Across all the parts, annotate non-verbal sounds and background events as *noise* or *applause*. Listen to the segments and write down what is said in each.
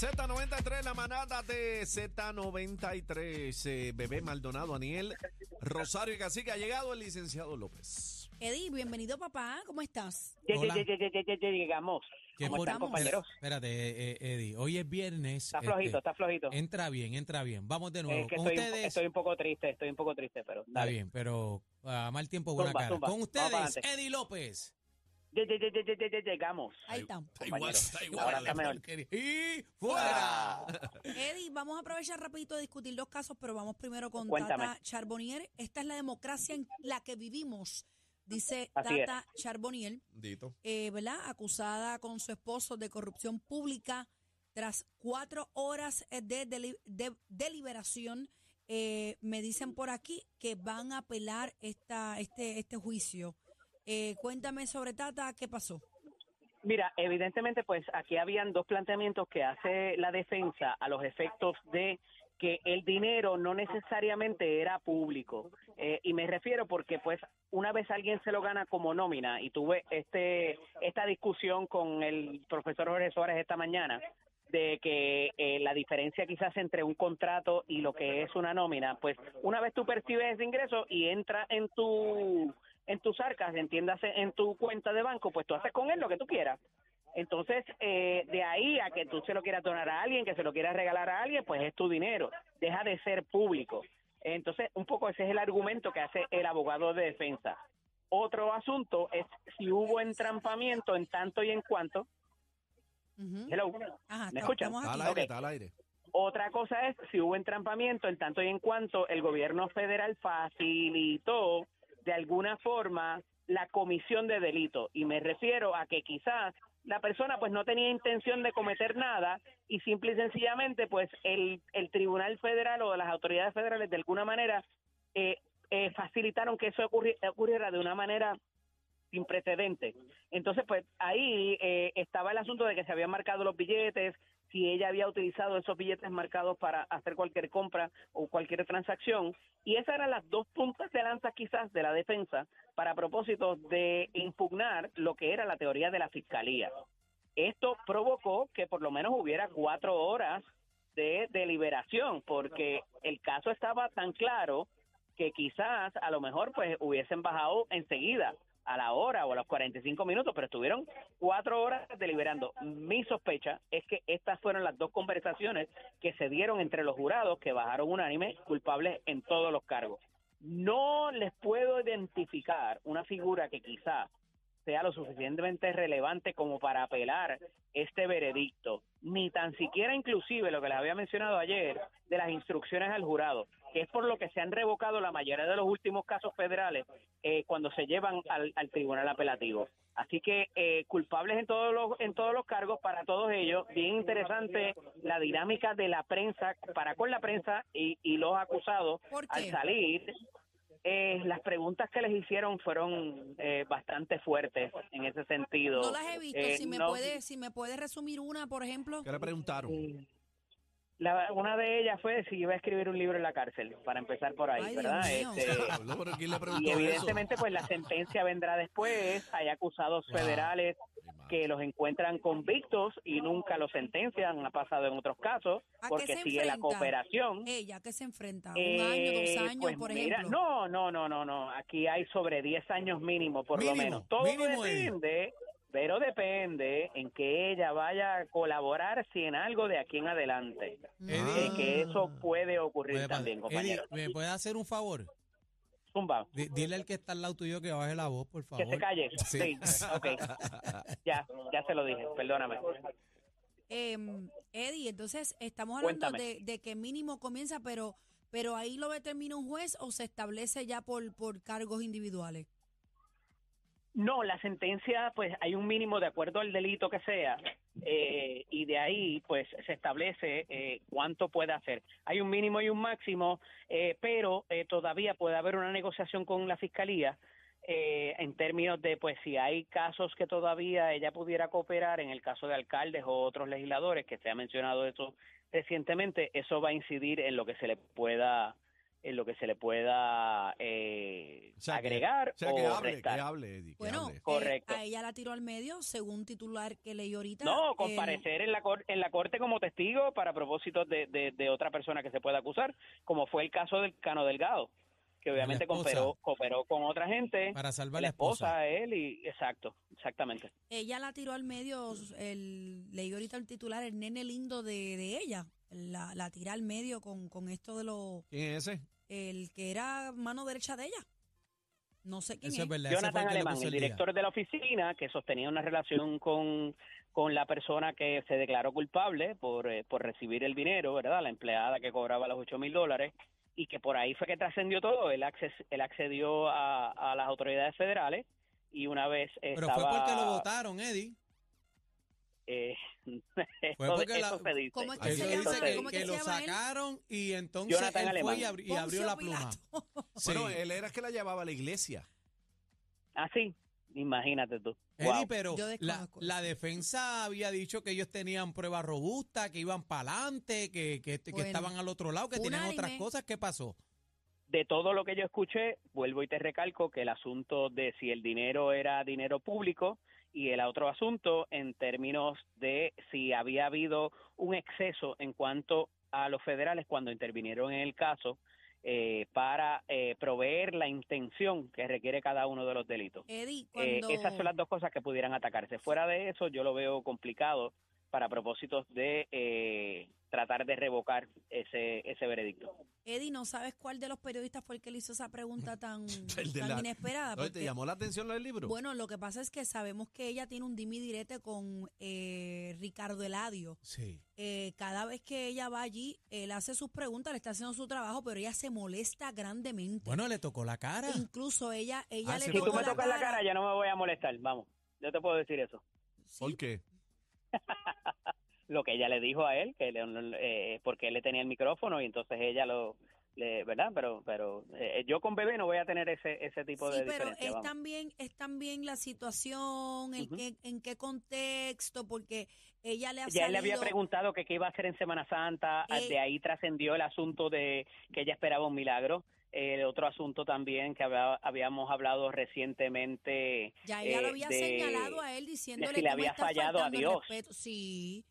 Z93, la manada de Z93. Eh, Bebé Maldonado, Aniel, Rosario y Cacique. Ha llegado el licenciado López. Eddie, bienvenido papá, ¿cómo estás? Lle- Hola. lle- lle- lle- lle- lle- lle- Llegamos. ¿Cómo están, compañeros? Espérate, eh, eh, Eddie. Hoy es viernes. Está flojito, este, está flojito. Entra bien, entra bien. Vamos de nuevo. Es que Con estoy, un- ustedes. estoy un poco triste, estoy un poco triste, pero Está dale. bien, pero a mal tiempo, buena Zumba, cara. zumba. Con Vamos ustedes. Eddie López. Llegamos. Ahí está. Está igual, está igual. Ahora está mejor. Y fuera. Eddie, vamos a aprovechar rapidito de discutir dos casos, pero vamos primero con Cuéntame. Tata Charbonnier. Esta es la democracia en la que vivimos, dice Así es. Tata Charbonnier, Dito. eh, ¿verdad? Acusada con su esposo de corrupción pública tras cuatro horas eh, de, deli- de deliberación. eh, me dicen por aquí que van a apelar esta, este, este juicio. Eh, cuéntame sobre Tata, ¿qué pasó? Mira, evidentemente, pues aquí habían dos planteamientos que hace la defensa a los efectos de que el dinero no necesariamente era público. Eh, y me refiero porque, pues, una vez alguien se lo gana como nómina, y tuve este esta discusión con el profesor Jorge Suárez esta mañana, de que eh, la diferencia quizás entre un contrato y lo que es una nómina, pues una vez tú percibes ese ingreso y entra en tu en tus arcas, entiéndase en tu cuenta de banco, pues tú haces con él lo que tú quieras. Entonces, eh, de ahí a que tú se lo quieras donar a alguien, que se lo quieras regalar a alguien, pues es tu dinero, deja de ser público. Entonces, un poco ese es el argumento que hace el abogado de defensa. Otro asunto es si hubo entrampamiento en tanto y en cuanto. Hello. Ajá, ¿Me escuchan? al aire, Ok. está al aire. Otra cosa es si hubo entrampamiento en tanto y en cuanto el gobierno federal facilitó de alguna forma la comisión de delito. Y me refiero a que quizás la persona pues no tenía intención de cometer nada y simple y sencillamente pues el, el Tribunal Federal o las autoridades federales de alguna manera eh, eh, facilitaron que eso ocurri- ocurriera de una manera sin precedentes. Entonces, pues ahí eh, estaba el asunto de que se habían marcado los billetes, si ella había utilizado esos billetes marcados para hacer cualquier compra o cualquier transacción. Y esas eran las dos puntas de lanza quizás de la defensa para propósito de impugnar lo que era la teoría de la fiscalía. Esto provocó que por lo menos hubiera cuatro horas de deliberación, porque el caso estaba tan claro que quizás a lo mejor pues hubiesen bajado enseguida a la hora o a los 45 minutos, pero estuvieron cuatro horas deliberando. Mi sospecha es que estas fueron las dos conversaciones que se dieron entre los jurados que bajaron unánime culpables en todos los cargos. No les puedo identificar una figura que quizás sea lo suficientemente relevante como para apelar este veredicto, ni tan siquiera inclusive lo que les había mencionado ayer de las instrucciones al jurado, que es por lo que se han revocado la mayoría de los últimos casos federales eh, cuando se llevan al, al tribunal apelativo. Así que eh, culpables en todos los en todos los cargos para todos ellos. Bien interesante la dinámica de la prensa para con la prensa y, y los acusados ¿Por al salir. Eh, las preguntas que les hicieron fueron eh, bastante fuertes en ese sentido. No las he visto. Eh, si me no- puede, si me puede resumir una, por ejemplo. ¿Qué le preguntaron? La- una de ellas fue si iba a escribir un libro en la cárcel, para empezar por ahí, Ay, ¿verdad? Este, *laughs* pero ¿quién le y eso? evidentemente, pues la sentencia vendrá después. Hay acusados Wow. federales que los encuentran convictos y nunca los sentencian. Ha pasado en otros casos ¿A qué porque sigue la cooperación. Ella que se enfrenta. Un Eh, año, dos años, pues por mira, ejemplo. No, no, no, no, no. Aquí hay sobre 10 años mínimo, por lo menos. Todo Eddie. Pero depende en que ella vaya a colaborar si en algo de aquí en adelante. Eddie, Eh, que eso puede ocurrir puede también, pasar. Eddie, compañero. ¿me puede hacer un favor? Zumba. Di- Dile al que está al lado tuyo que baje la voz, por Que favor. se calle. *laughs* Sí. Sí, ok. Ya, ya se lo dije, perdóname. Eh, Eddie, entonces estamos hablando de, de que mínimo comienza, pero pero ahí lo determina un juez o se establece ya por, por cargos individuales. No, la sentencia, pues hay un mínimo de acuerdo al delito que sea, eh, y de ahí, pues se establece eh, cuánto puede hacer. Hay un mínimo y un máximo, eh, pero eh, todavía puede haber una negociación con la fiscalía eh, en términos de, pues, si hay casos que todavía ella pudiera cooperar, en el caso de alcaldes o otros legisladores, que se ha mencionado eso recientemente, eso va a incidir en lo que se le pueda en lo que se le pueda eh, O sea, que- agregar O sea, que o hable, que restar. hable, Eddie. que Bueno, hable. eh, Correcto. a ella la tiró al medio, según titular que leí ahorita. No, el- comparecer en la cor- en la corte como testigo para propósitos de, de, de otra persona que se pueda acusar, como fue el caso del Cano Delgado, que obviamente esposa. cooperó, cooperó con otra gente, Para salvar la la esposa. esposa, él y exacto, exactamente. ella la tiró al medio, el, leí ahorita el titular, el nene lindo de, de ella, la, la tira al medio con, con esto de lo, ¿Quién es ese? El que era mano derecha de ella. No sé quién Eso es verdad. ese fue Jonathan el Alemán, el director de la oficina, que sostenía una relación con, con la persona que se declaró culpable por, eh, por recibir el dinero, ¿verdad? La empleada que cobraba los 8 mil dólares, y que por ahí fue que trascendió todo. Él, acces- él accedió a, a las autoridades federales y una vez Pero estaba... fue porque lo votaron, Eddie. Eh, Fue *laughs* porque eso la- se dice. ¿Cómo es que Eso se Eso llama? dice se que, ¿Cómo es que que lo sacaron y entonces Jonathan él fue y, abri- y abrió la pluma. Sí. Bueno, él era el que la llevaba a la iglesia. Ah, sí, imagínate tú. Eddie, Wow. pero la, la defensa había dicho que ellos tenían pruebas robustas, que iban para adelante, que, que, estaban al otro lado, que tenían otras cosas. ¿Qué pasó? de todo lo que yo escuché, vuelvo y te recalco que el asunto de si el dinero era dinero público y el otro asunto en términos de si había habido un exceso en cuanto a los federales cuando intervinieron en el caso eh, para eh, proveer la intención que requiere cada uno de los delitos. Eddie, Eh, esas son las dos cosas que pudieran atacarse. Fuera de eso, yo lo veo complicado para propósitos de eh, tratar de revocar ese, ese veredicto. Eddie, ¿no sabes cuál de los periodistas fue el que le hizo esa pregunta tan, *laughs* tan la- inesperada? ¿Te llamó la atención lo del libro? Bueno, lo que pasa es que sabemos que ella tiene un dimi direte con eh, Ricardo Eladio. Sí. Eh, cada vez que ella va allí, él hace sus preguntas, le está haciendo su trabajo, pero ella se molesta grandemente. Bueno, le tocó la cara. Incluso ella, ella Ah, le Si tocó tú me la tocas la cara, ya no me voy a molestar. Vamos, yo te puedo decir eso. Sí, ¿Por qué? *laughs* Lo que ella le dijo a él, que le- eh, porque él le tenía el micrófono y entonces ella lo, le, ¿verdad? Pero, pero eh, yo con bebé no voy a tener ese, ese tipo Sí, de pero diferencia. es vamos. también, es también la situación, el que, en qué contexto, porque ella le ha Ya él le había preguntado que qué iba a hacer en Semana Santa, Eh, de ahí trascendió el asunto de que ella esperaba un milagro. El otro asunto también que había- habíamos hablado recientemente. Ya ella lo eh, había de- señalado a él diciéndole si le que había fallado a Dios. Sí.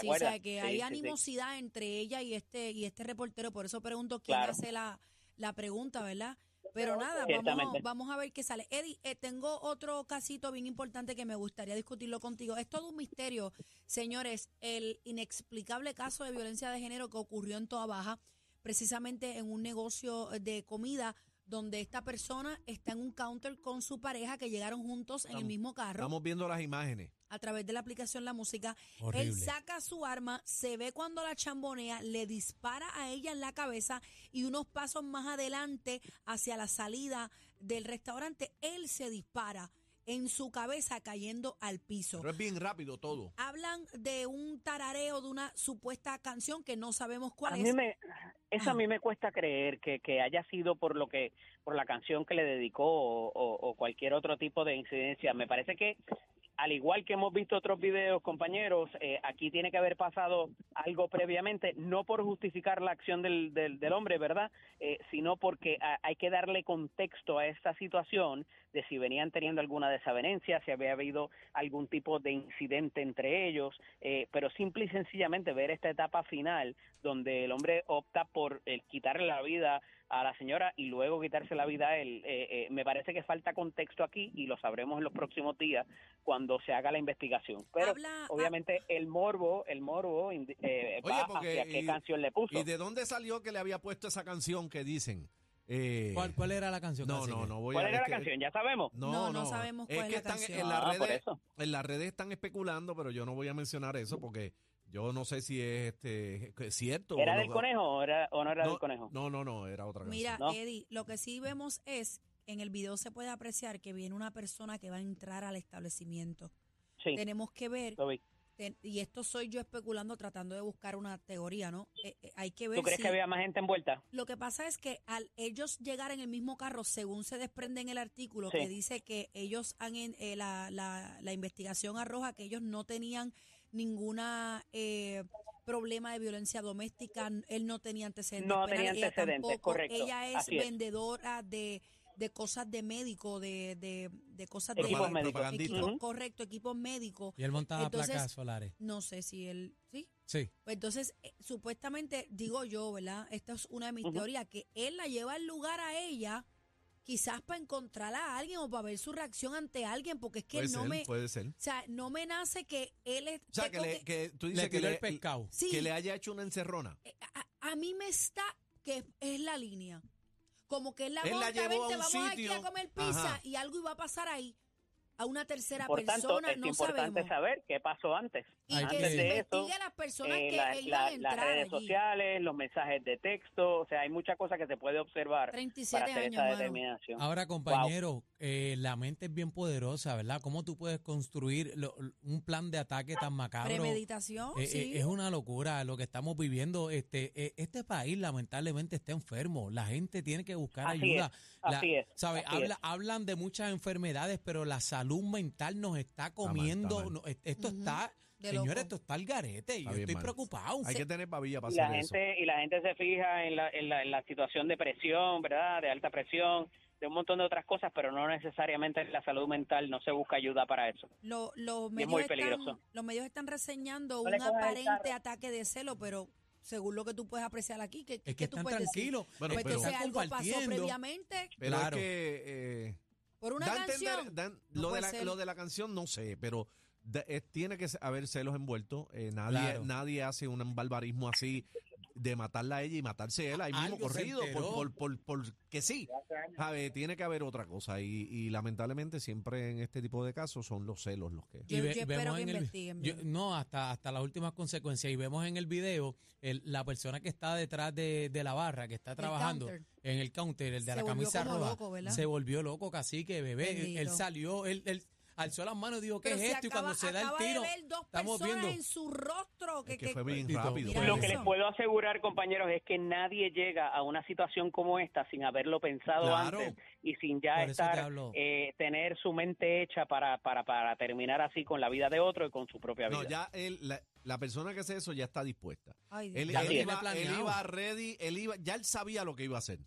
¿Te Sí, o sea, que Sí, hay sí, sí. animosidad entre ella y este y este reportero, por eso pregunto quién Claro. hace la, la pregunta, ¿verdad? Pero nada, vamos, vamos a ver qué sale. Eddie, eh, tengo otro casito bien importante que me gustaría discutirlo contigo. Es todo un misterio, señores, el inexplicable caso de violencia de género que ocurrió en Toa Baja, precisamente en un negocio de comida donde esta persona está en un counter con su pareja que llegaron juntos en el mismo carro Estamos viendo las imágenes. a través de la aplicación La Música. Horrible. Él saca su arma, se ve cuando la chambonea, le dispara a ella en la cabeza y unos pasos más adelante hacia la salida del restaurante, él se dispara en su cabeza cayendo al piso. Pero es bien rápido todo. Hablan de un tarareo de una supuesta canción que no sabemos cuál A es. mí me, eso Ah. a mí me cuesta creer que, que haya sido por lo que, por la canción que le dedicó o, o- o cualquier otro tipo de incidencia. Me parece que al igual que hemos visto otros videos, compañeros, eh, aquí tiene que haber pasado algo previamente, no por justificar la acción del, del, hombre, ¿verdad? Eh, sino porque a- hay que darle contexto a esta situación de si venían teniendo alguna desavenencia, si había habido algún tipo de incidente entre ellos, eh, pero simple y sencillamente ver esta etapa final donde el hombre opta por eh, quitarle la vida a la señora y luego quitarse la vida a él, eh, eh, me parece que falta contexto aquí y lo sabremos en los próximos días cuando se haga la investigación. Pero Habla- obviamente el morbo, el morbo eh, Oye, va porque, hacia qué y- canción le puso. ¿Y de dónde salió que le había puesto esa canción que dicen? Eh, ¿Cuál, cuál era la canción? no, no, no voy ¿Cuál a era la que- canción? Ya sabemos. No, No, no, no sabemos cuál es que la están canción. en las Ah, por redes, eso. en las redes están especulando, pero yo no voy a mencionar eso porque yo no sé si es este es cierto. ¿Era o del conejo o, era, o no era no, del conejo? No, no, no, era otra canción. Mira, ¿no? Eddie, lo que sí vemos es, en el video se puede apreciar que viene una persona que va a entrar al establecimiento. Sí, Tenemos que ver, ten- y esto soy yo especulando, tratando de buscar una teoría, ¿no? Eh, eh, hay que ver ¿Tú crees si- que había más gente envuelta? Lo que pasa es que al ellos llegar en el mismo carro, según se desprende en el artículo, Sí. que dice que ellos han, en- eh, la, la, la investigación arroja que ellos no tenían ninguna eh, problema de violencia doméstica, él no tenía antecedentes No tenía penales, ella antecedentes, tampoco. correcto, Ella es. vendedora de, de cosas de médico, de, de, de cosas Equipos de médicos. Propagandista. equipo- correcto, equipos médicos. Y él montaba Entonces- placas solares. No sé si él, sí. Sí. Pues entonces, eh, supuestamente, digo yo, ¿verdad? Esta es una de mis teorías, que él la lleva al lugar a ella, quizás para encontrar a alguien o para ver su reacción ante alguien, porque es que Puede no ser, me, o puede ser. sea, no me nace que él es, O sea, que, le, que tú dices Le que le, el pescado. sí, que le haya hecho una encerrona. eh, a, a mí me está que es la línea. Como que él la Él la monta, a vente, un vamos aquí sitio. a comer pizza Ajá. y algo iba a pasar ahí a una tercera Por tanto, persona, es no importante sabemos. saber qué pasó antes. Y Hay que que- se Antes de eso, a las personas Eh, que la- iban la- a entrar las redes allí. sociales, los mensajes de texto, o sea, hay muchas cosas que se puede observar 37 para hacer años, esa determinación. Ahora, compañero, eh, la mente es bien poderosa, ¿verdad? ¿Cómo tú puedes construir lo- un plan de ataque tan macabro? Premeditación, Eh, eh, sí. es una locura lo que estamos viviendo. Este, eh, este país lamentablemente está enfermo. La gente tiene que buscar Así ayuda. es, La- así es, ¿sabe? así Habla- es. hablan de muchas enfermedades, pero la salud mental nos está comiendo. está mal. no, es- esto está, de señores, loco. esto está al garete. y Yo estoy mal. preocupado. Hay que tener babilla para y la hacer eso. gente y la gente se fija en la, en la, en la situación de presión, ¿verdad? De alta presión, de un montón de otras cosas, pero no necesariamente en la salud mental no se busca ayuda para eso. Lo- los, es medios muy están, peligroso. los medios están reseñando No un aparente ataque de celo, pero según lo que tú puedes apreciar aquí, ¿qué, Es que tú están puedes decir? tranquilos. Bueno, Pues pero- entonces algo pasó previamente Pero Claro. es que eh, por una da a entender- canción. dan- No lo, de la, lo de la canción no sé, pero da- eh, tiene que haber celos envueltos. Eh, nadie, Claro. nadie hace un barbarismo así de matarla a ella y matarse él ahí mismo corrido por, por, por, por que sí. ¿Sabe? Tiene que haber otra cosa y, y lamentablemente siempre en este tipo de casos son los celos los que... Yo- ve- yo espero vemos que en el- yo- no, hasta, hasta las últimas consecuencias. Y vemos en el video el- la persona que está detrás de, de la barra, que está trabajando en el counter, el de Se la camisa roja, loco, ¿verdad? se volvió loco, casi que bebé. Él, él salió, él, él alzó las manos y dijo, ¿qué Pero es esto? y cuando se da el tiro, de ver dos estamos personas viendo. en su rostro que, Es que que- fue bien rápido. Lo que les puedo asegurar, compañeros, es que nadie llega a una situación como esta sin haberlo pensado Claro. antes y sin ya te estar eh, tener su mente hecha para, para, para terminar así con la vida de otro y con su propia vida. No, ya él, la, la persona que hace eso ya está dispuesta. Ay, Él, él iba, él iba ready, él iba, ya él sabía lo que iba a hacer.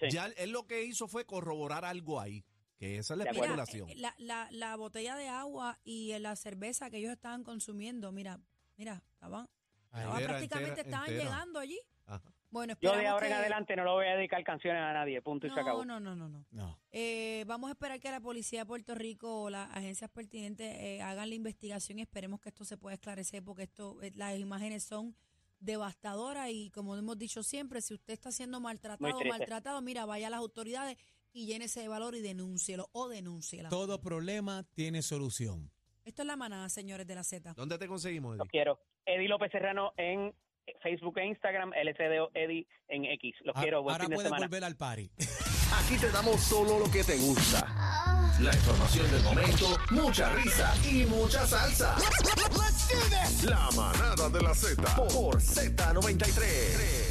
Sí. Ya él, él lo que hizo fue corroborar algo ahí, que esa es la. Mira, especulación. eh, la, la, la botella de agua y eh, la cerveza que ellos estaban consumiendo, mira, mira, estaban, Ahí. estaban Entera, prácticamente entera, estaban entera. llegando allí. Ajá. Bueno, Yo de ahora en adelante no lo voy a dedicar canciones a nadie, punto y se acabó. No, no, no, no, no. No. Eh, vamos a esperar que la policía de Puerto Rico o las agencias pertinentes eh, hagan la investigación y esperemos que esto se pueda esclarecer porque esto, eh, las imágenes son devastadoras y como hemos dicho siempre, si usted está siendo maltratado o maltratado, mira, vaya a las autoridades y llénese de valor y denúncielo o denúnciela. Todo problema tiene solución. Esto es la manada, señores de la Z. ¿Dónde te conseguimos, Lo Eddie? quiero. Eddie López Serrano en Facebook e Instagram, LCDO Eddie en X. Los A- quiero. Buen Ahora fin de puedes semana. volver al party. Aquí te damos solo lo que te gusta. La información del momento, mucha risa y mucha salsa. La manada de la Z por Z93.